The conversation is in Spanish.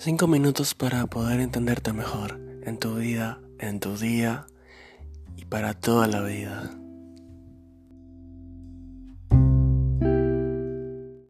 Cinco minutos para poder entenderte mejor en tu vida, en tu día y para toda la vida.